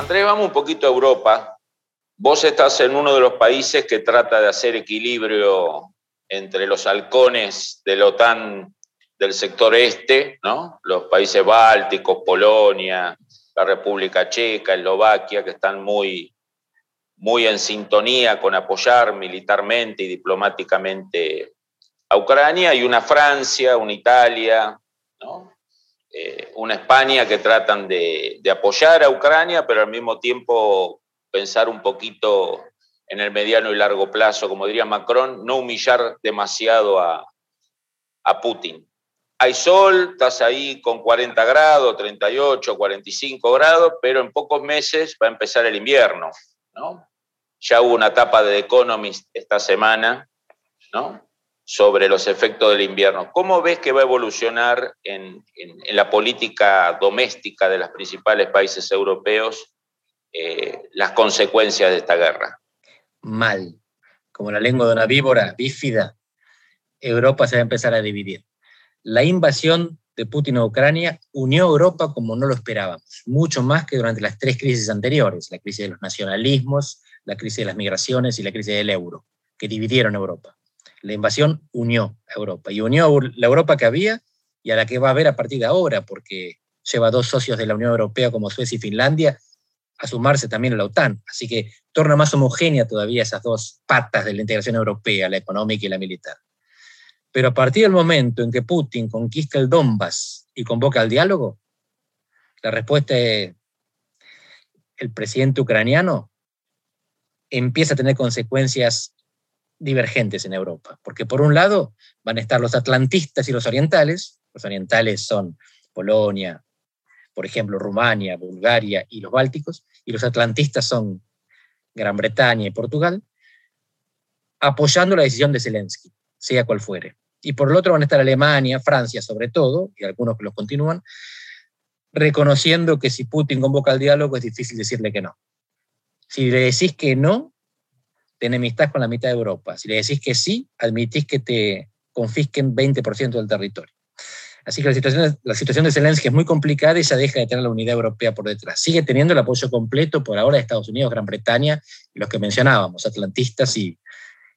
Andrés, vamos un poquito a Europa. Vos estás en uno de los países que trata de hacer equilibrio entre los halcones de la OTAN del sector este, ¿no? los países bálticos, Polonia, la República Checa, Eslovaquia, que están muy, muy en sintonía con apoyar militarmente y diplomáticamente a Ucrania, y una Francia, una Italia, ¿no? Eh, una España que tratan de, apoyar a Ucrania, pero al mismo tiempo pensar un poquito en el mediano y largo plazo, como diría Macron, no humillar demasiado a, a Putin. Hay sol, estás ahí con 40 grados, 38, 45 grados, pero en pocos meses va a empezar el invierno, ¿no? Ya hubo una etapa de The Economist esta semana, ¿no? Sobre los efectos del invierno. ¿Cómo ves que va a evolucionar en, la política doméstica de los principales países europeos eh, las consecuencias de esta guerra? Mal. Como la lengua de una víbora bífida, Europa se va a empezar a dividir. La invasión de Putin a Ucrania unió a Europa como no lo esperábamos, mucho más que durante las tres crisis anteriores, la crisis de los nacionalismos, la crisis de las migraciones y la crisis del euro, que dividieron Europa. La invasión unió a Europa y unió la Europa que había y a la que va a haber a partir de ahora, porque lleva dos socios de la Unión Europea como Suecia y Finlandia a sumarse también a la OTAN. Así que torna más homogénea todavía esas dos patas de la integración europea, la económica y la militar. Pero a partir del momento en que Putin conquista el Donbass y convoca al diálogo, la respuesta es el presidente ucraniano empieza a tener consecuencias divergentes en Europa, porque por un lado van a estar los atlantistas y los orientales, los orientales son Polonia, por ejemplo, Rumania, Bulgaria y los bálticos, y los atlantistas son Gran Bretaña y Portugal, apoyando la decisión de Zelensky, sea cual fuere. Y por el otro van a estar Alemania, Francia sobre todo, y algunos que los continúan, reconociendo que si Putin convoca al diálogo es difícil decirle que no. Si le decís que no, te enemistás con la mitad de Europa. Si le decís que sí, admitís que te confisquen 20% del territorio. Así que la situación, de Zelensky es muy complicada y se deja de tener la unidad europea por detrás. Sigue teniendo el apoyo completo por ahora de Estados Unidos, Gran Bretaña y los que mencionábamos, atlantistas y,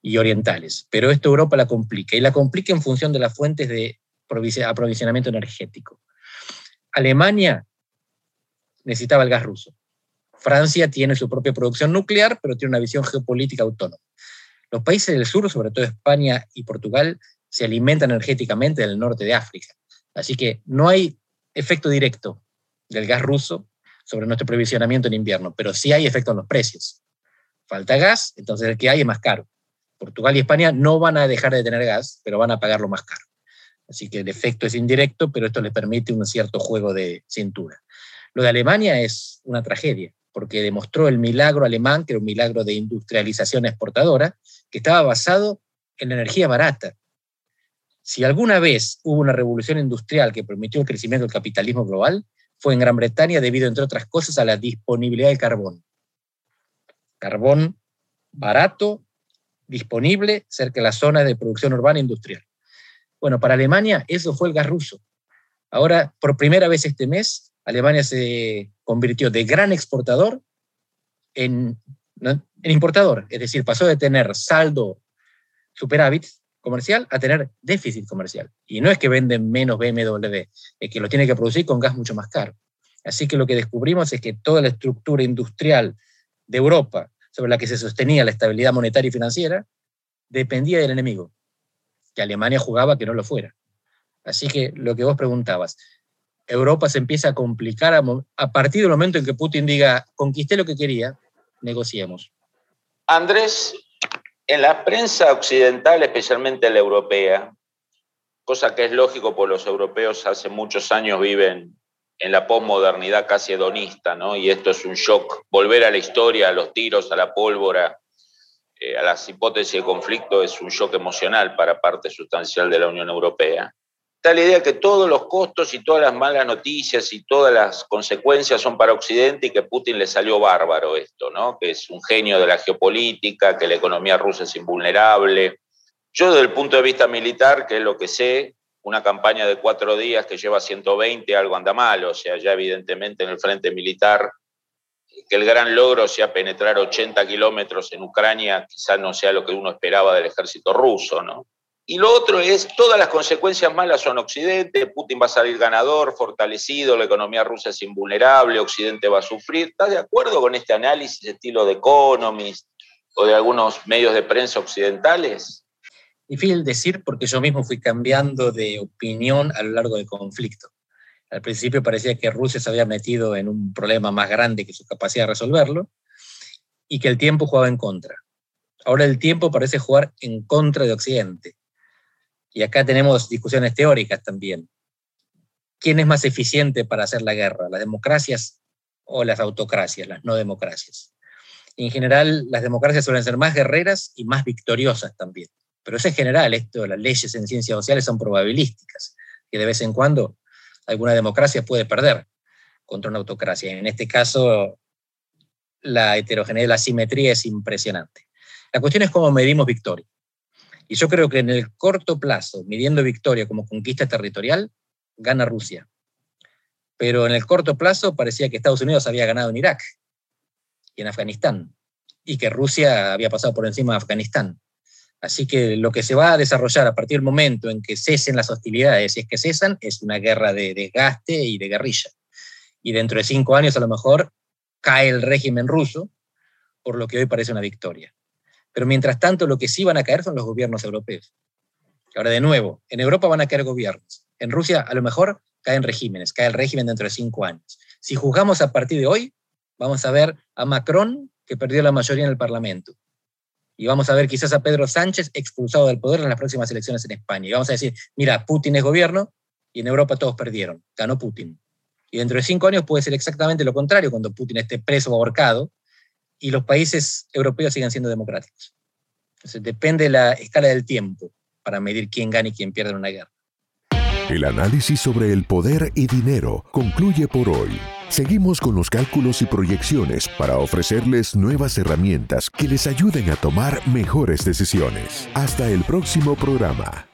y orientales. Pero esto Europa la complica y la complica en función de las fuentes de aprovisionamiento energético. Alemania necesitaba el gas ruso. Francia tiene su propia producción nuclear, pero tiene una visión geopolítica autónoma. Los países del sur, sobre todo España y Portugal, se alimentan energéticamente del norte de África. Así que no hay efecto directo del gas ruso sobre nuestro provisionamiento en invierno, pero sí hay efecto en los precios. Falta gas, entonces el que hay es más caro. Portugal y España no van a dejar de tener gas, pero van a pagarlo más caro. Así que el efecto es indirecto, pero esto les permite un cierto juego de cintura. Lo de Alemania es una tragedia porque demostró el milagro alemán, que era un milagro de industrialización exportadora, que estaba basado en la energía barata. Si alguna vez hubo una revolución industrial que permitió el crecimiento del capitalismo global, fue en Gran Bretaña debido, entre otras cosas, a la disponibilidad de carbón. Carbón barato, disponible cerca de las zonas de producción urbana e industrial. Bueno, para Alemania eso fue el gas ruso. Ahora, por primera vez este mes, Alemania se convirtió de gran exportador en, importador, es decir, pasó de tener saldo superávit comercial a tener déficit comercial. Y no es que venden menos BMW, es que lo tiene que producir con gas mucho más caro. Así que lo que descubrimos es que toda la estructura industrial de Europa, sobre la que se sostenía la estabilidad monetaria y financiera, dependía del enemigo, que Alemania jugaba que no lo fuera. Así que lo que vos preguntabas, Europa se empieza a complicar a, partir del momento en que Putin diga, conquisté lo que quería, negociemos. Andrés, en la prensa occidental, especialmente la europea, cosa que es lógico porque los europeos hace muchos años viven en la posmodernidad casi hedonista, ¿no? Y esto es un shock, volver a la historia, a los tiros, a la pólvora, eh, a las hipótesis de conflicto es un shock emocional para parte sustancial de la Unión Europea. Está la idea que todos los costos y todas las malas noticias y todas las consecuencias son para Occidente y que Putin le salió bárbaro esto, ¿no? Que es un genio de la geopolítica, que la economía rusa es invulnerable. Yo desde el punto de vista militar, que es lo que sé, una campaña de cuatro días que lleva 120, algo anda mal, o sea, ya evidentemente en el frente militar, que el gran logro sea penetrar 80 kilómetros en Ucrania, quizás no sea lo que uno esperaba del ejército ruso, ¿no? Y lo otro es, todas las consecuencias malas son Occidente, Putin va a salir ganador, fortalecido, la economía rusa es invulnerable, Occidente va a sufrir. ¿Estás de acuerdo con este análisis estilo de Economist o de algunos medios de prensa occidentales? Difícil decir porque yo mismo fui cambiando de opinión a lo largo del conflicto. Al principio parecía que Rusia se había metido en un problema más grande que su capacidad de resolverlo y que el tiempo jugaba en contra. Ahora el tiempo parece jugar en contra de Occidente. Y acá tenemos discusiones teóricas también. ¿Quién es más eficiente para hacer la guerra? ¿Las democracias o las autocracias, las no democracias? En general, las democracias suelen ser más guerreras y más victoriosas también. Pero eso es general, esto, las leyes en ciencias sociales son probabilísticas, que de vez en cuando alguna democracia puede perder contra una autocracia. En este caso, la heterogeneidad, la simetría es impresionante. La cuestión es cómo medimos victoria. Y yo creo que en el corto plazo, midiendo victoria como conquista territorial, gana Rusia. Pero en el corto plazo parecía que Estados Unidos había ganado en Irak y en Afganistán, y que Rusia había pasado por encima de Afganistán. Así que lo que se va a desarrollar a partir del momento en que cesen las hostilidades, si es que cesan, es una guerra de desgaste y de guerrilla. Y dentro de cinco años a lo mejor cae el régimen ruso, por lo que hoy parece una victoria. Pero mientras tanto, lo que sí van a caer son los gobiernos europeos. Ahora, de nuevo, en Europa van a caer gobiernos. En Rusia, a lo mejor, caen regímenes, cae el régimen dentro de cinco años. Si juzgamos a partir de hoy, vamos a ver a Macron, que perdió la mayoría en el Parlamento, y vamos a ver quizás a Pedro Sánchez expulsado del poder en las próximas elecciones en España. Y vamos a decir, mira, Putin es gobierno y en Europa todos perdieron, ganó Putin. Y dentro de cinco años puede ser exactamente lo contrario, cuando Putin esté preso o ahorcado y los países europeos sigan siendo democráticos. Depende de la escala del tiempo para medir quién gana y quién pierde en una guerra. El análisis sobre el poder y dinero concluye por hoy. Seguimos con los cálculos y proyecciones para ofrecerles nuevas herramientas que les ayuden a tomar mejores decisiones. Hasta el próximo programa.